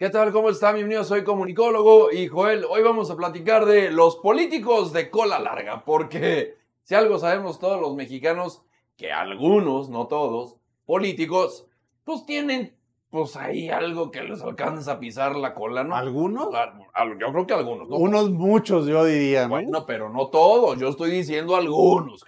¿Qué tal? ¿Cómo están? Bienvenidos, soy comunicólogo y Joel, hoy vamos a platicar de los políticos de cola larga, porque si algo sabemos todos los mexicanos, que algunos, no todos, políticos, pues tienen pues ahí algo que les alcanza a pisar la cola, ¿no? ¿Algunos? Yo creo que algunos, ¿no? Unos muchos, yo diría, ¿no? Bueno, pero no todos, yo estoy diciendo algunos.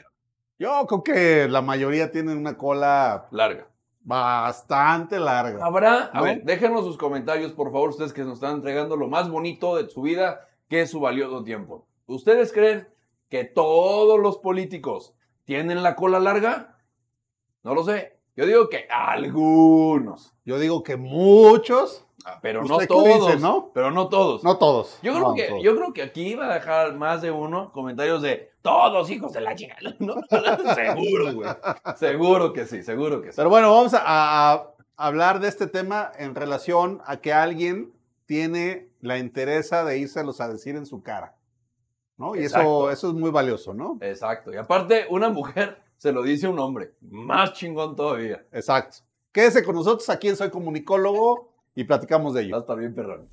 Yo creo que la mayoría tienen una cola larga. Bastante larga. Habrá, a ver, déjenos sus comentarios, por favor, ustedes que nos están entregando lo más bonito de su vida, que es su valioso tiempo. ¿Ustedes creen que todos los políticos tienen la cola larga? No lo sé. Yo digo que algunos. Yo digo que muchos. Ah, pero no todos, ¿no? Pero no todos. No todos. Yo creo, que, yo creo que aquí iba a dejar más de uno comentarios de todos hijos de la chica. ¿no? seguro, güey. Seguro que sí, seguro que sí. Pero bueno, vamos a, hablar de este tema en relación a que alguien tiene la interesa de írselos a decir en su cara. ¿no? Y eso, eso es muy valioso, ¿no? Exacto. Y aparte, una mujer se lo dice un hombre. Más chingón todavía. Exacto. Quédese con nosotros aquí en Soy Comunicólogo y platicamos de ello. Va a estar bien, perrón.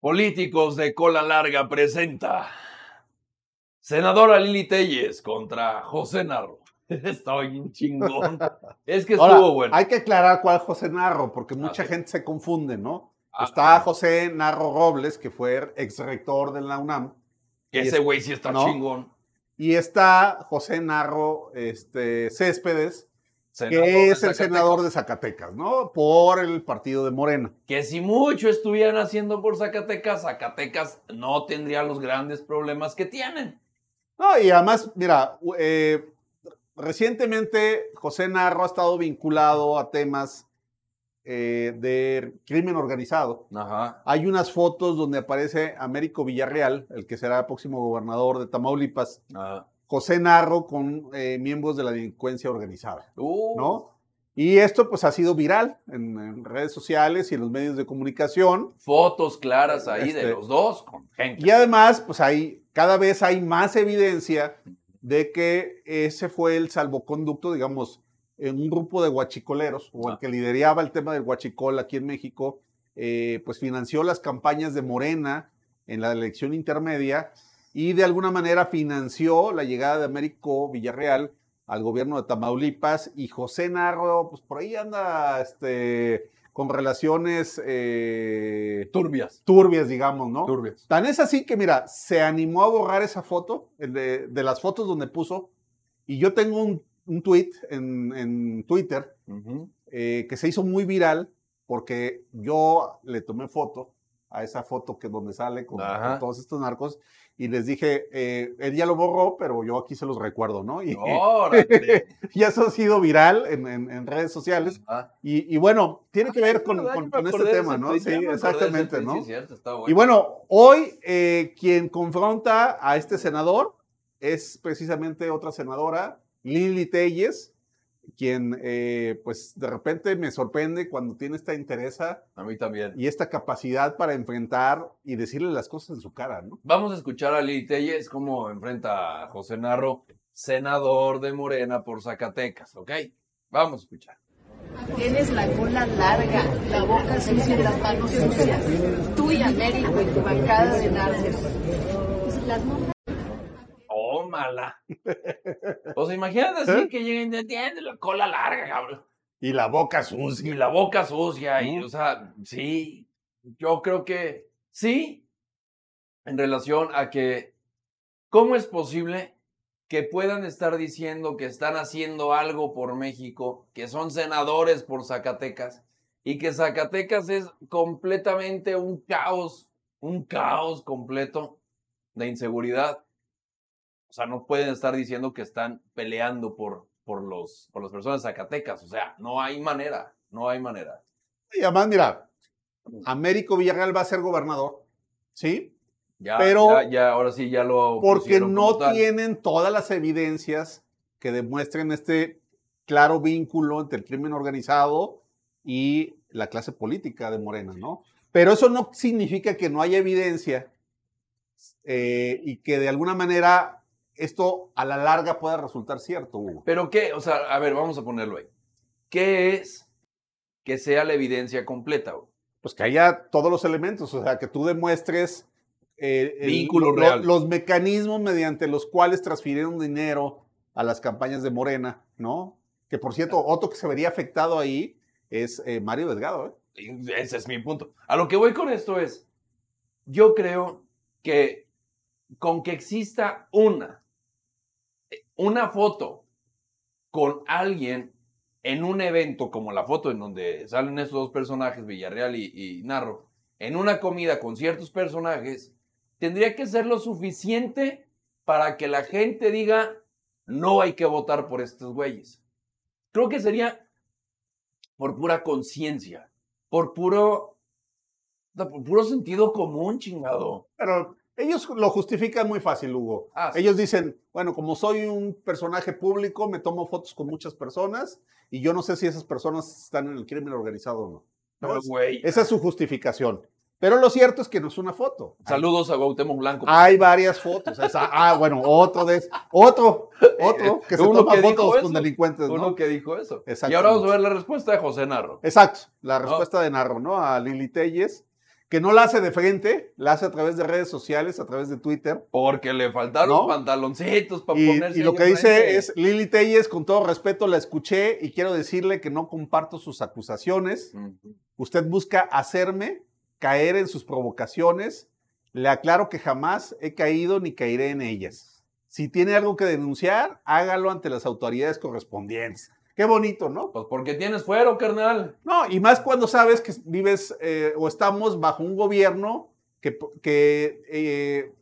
Políticos de cola larga presenta Senadora Lili Telles contra José Narro. Estoy un chingón. Es que estuvo bueno. Hay que aclarar cuál José Narro, porque mucha gente se confunde, ¿no? Ah, está José Narro Robles, que fue ex rector de la UNAM. Que ese güey sí está chingón. Y está José Narro este, Céspedes, que es el senador de Zacatecas, ¿no? Por el partido de Morena. Que si mucho estuvieran haciendo por Zacatecas, Zacatecas no tendría los grandes problemas que tienen. No, y además, mira, eh, Recientemente, José Narro ha estado vinculado a temas eh, de crimen organizado. Hay unas fotos donde aparece Américo Villarreal, el que será el próximo gobernador de Tamaulipas. José Narro con eh, miembros de la delincuencia organizada. Uh. ¿No? Y esto pues ha sido viral en, redes sociales y en los medios de comunicación. Fotos claras ahí de este, los dos con gente. Y además pues hay, cada vez hay más evidencia de que ese fue el salvoconducto, digamos, en un grupo de guachicoleros, o el ah. que lideraba el tema del guachicol aquí en México, eh, pues financió las campañas de Morena en la elección intermedia y de alguna manera financió la llegada de Américo Villarreal al gobierno de Tamaulipas y José Narro, pues por ahí anda este, con relaciones eh, turbias. Turbias, digamos, ¿no? Turbias. Tan es así que, mira, se animó a borrar esa foto, de, de las fotos donde puso, y yo tengo un, un tweet en, Twitter eh, que se hizo muy viral porque yo le tomé foto a esa foto que donde sale con, todos estos narcos y les dije, eh, él ya lo borró, pero yo aquí se los recuerdo, ¿no? Y, y eso ha sido viral en, redes sociales. Y, bueno, tiene que ver con, este tema, ¿no? Sí, exactamente, ¿no? Y bueno, hoy eh, quien confronta a este senador es precisamente otra senadora, Lili Telles, quien eh, pues de repente me sorprende cuando tiene esta interés a mí también y esta capacidad para enfrentar y decirle las cosas en su cara, ¿no? Vamos a escuchar a Lili Telles cómo enfrenta a José Narro, senador de Morena por Zacatecas, ¿ok? Vamos a escuchar. Tienes la cola larga, la boca sucia y las manos sucias. Tú y Américo y tu bancada de narcos. Las mala. O sea, imagínate así ¿Eh? que lleguen, tiene la cola larga, cabrón. Y la boca sucia. Y la boca sucia. Y, o sea, sí, yo creo que sí, en relación a que, ¿cómo es posible que puedan estar diciendo que están haciendo algo por México, que son senadores por Zacatecas, y que Zacatecas es completamente un caos, un caos completo de inseguridad? O sea, no pueden estar diciendo que están peleando por, por, los, por las personas Zacatecas. O sea, no hay manera, no hay manera. Y además, mira, Américo Villarreal va a ser gobernador, ¿sí? Ya, pero ya, ahora sí ya lo. Porque no tienen todas las evidencias que demuestren este claro vínculo entre el crimen organizado y la clase política de Morena, ¿no? Pero eso no significa que no haya evidencia eh, y que de alguna manera esto a la larga pueda resultar cierto, Hugo. Pero qué, o sea, a ver, vamos a ponerlo ahí. ¿Qué es que sea la evidencia completa? Hugo? Pues que haya todos los elementos, o sea, que tú demuestres eh, el- Vínculo lo- real. los mecanismos mediante los cuales transfirieron dinero a las campañas de Morena, ¿no? Que por cierto, otro que se vería afectado ahí es eh, Mario Delgado, ¿eh? Ese es mi punto. A lo que voy con esto es, yo creo que con que exista una, una foto con alguien en un evento como la foto en donde salen estos dos personajes, Villarreal y, y Narro, en una comida con ciertos personajes, tendría que ser lo suficiente para que la gente diga, no hay que votar por estos güeyes. Creo que sería por pura conciencia, por puro, por puro sentido común, chingado. Pero ellos lo justifican muy fácil, Hugo. Ah, sí. Ellos dicen, bueno, como soy un personaje público, me tomo fotos con muchas personas y yo no sé si esas personas están en el crimen organizado o no. ¿no? Güey, Esa es su justificación. Pero lo cierto es que no es una foto. Saludos a Cuauhtémoc Blanco. hay varias fotos. Esa- ah, bueno, otro de otro, otro que se Uno toma que fotos con delincuentes, ¿no? Uno que dijo eso. Y Exactamente. ahora vamos a ver la respuesta de José Narro. Exacto, la respuesta de Narro, ¿no? A Lili Telles, que no la hace de frente, la hace a través de redes sociales, a través de Twitter. Porque le faltaron ¿No? pantaloncitos para Y, ponerse. y lo que dice es, Lili Telles, con todo respeto, la escuché y quiero decirle que no comparto sus acusaciones. Usted busca hacerme caer en sus provocaciones. Le aclaro que jamás he caído ni caeré en ellas. Si tiene algo que denunciar, hágalo ante las autoridades correspondientes. Qué bonito, ¿no? Pues porque tienes fuero, carnal. No, y más cuando sabes que vives eh, o estamos bajo un gobierno que, que eh,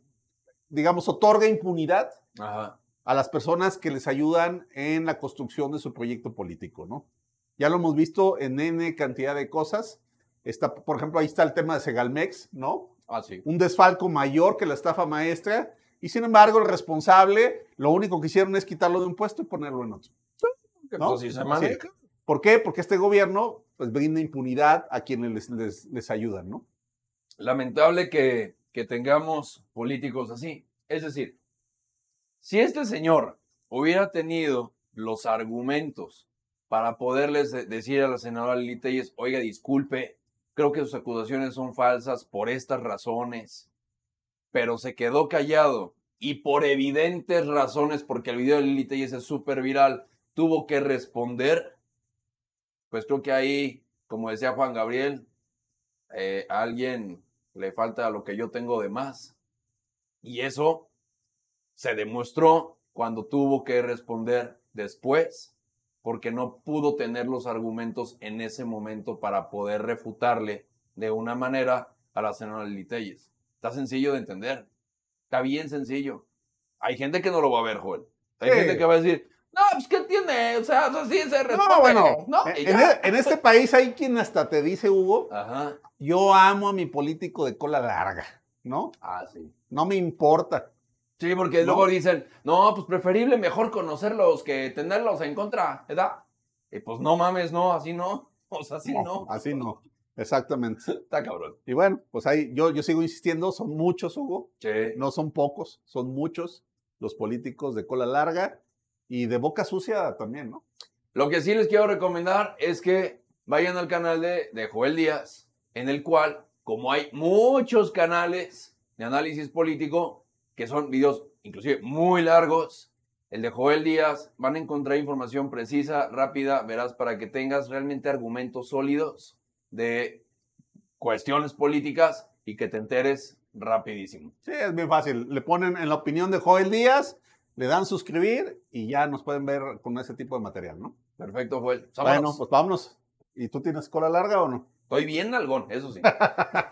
digamos, otorga impunidad Ajá. a las personas que les ayudan en la construcción de su proyecto político, ¿no? Ya lo hemos visto en N cantidad de cosas. Está, por ejemplo, ahí está el tema de Segalmex, ¿no? Ah, sí. Un desfalco mayor que la estafa maestra. Y sin embargo, el responsable, lo único que hicieron es quitarlo de un puesto y ponerlo en otro. ¿No? Se. ¿Por qué? Porque este gobierno pues, brinda impunidad a quienes les, les, les ayudan, ¿no? lamentable que, que tengamos políticos así. Es decir, si este señor hubiera tenido los argumentos para poderles de- decir a la senadora Lili Telles, oiga, disculpe, creo que sus acusaciones son falsas por estas razones, pero se quedó callado y por evidentes razones, porque el video de Lili Telles es súper viral, tuvo que responder, pues creo que ahí, como decía Juan Gabriel, eh, a alguien le falta lo que yo tengo de más. Y eso se demostró cuando tuvo que responder después, porque no pudo tener los argumentos en ese momento para poder refutarle de una manera a la senadora Lili Telles. Está sencillo de entender. Está bien sencillo. Hay gente que no lo va a ver, Joel. Hay Sí. gente que va a decir, no, pues ¿qué tiene? O sea, así se responde. No, bueno, ¿no? Y en, e- en este país hay quien hasta te dice, Hugo, Ajá. yo amo a mi político de cola larga, ¿no? Ah, sí. No me importa. Sí, porque ¿No? luego dicen, no, pues preferible mejor conocerlos que tenerlos en contra, ¿verdad? Y pues no mames, no, así no. O sea, así no. Así no. Exactamente. Está cabrón. Y bueno, pues ahí yo, yo sigo insistiendo, son muchos, Hugo, Sí. no son pocos, son muchos los políticos de cola larga y de boca sucia también, ¿no? Lo que sí les quiero recomendar es que vayan al canal de, de Joel Díaz, en el cual, como hay muchos canales de análisis político, que son videos inclusive muy largos, el de Joel Díaz, van a encontrar información precisa, rápida, verás, para que tengas realmente argumentos sólidos de cuestiones políticas y que te enteres rapidísimo. Sí, es bien fácil. Le ponen en la opinión de Joel Díaz, le dan suscribir y ya nos pueden ver con ese tipo de material, ¿no? Perfecto, Joel. Bueno, pues vámonos. ¿Y tú tienes cola larga o no? Estoy bien algún, eso sí.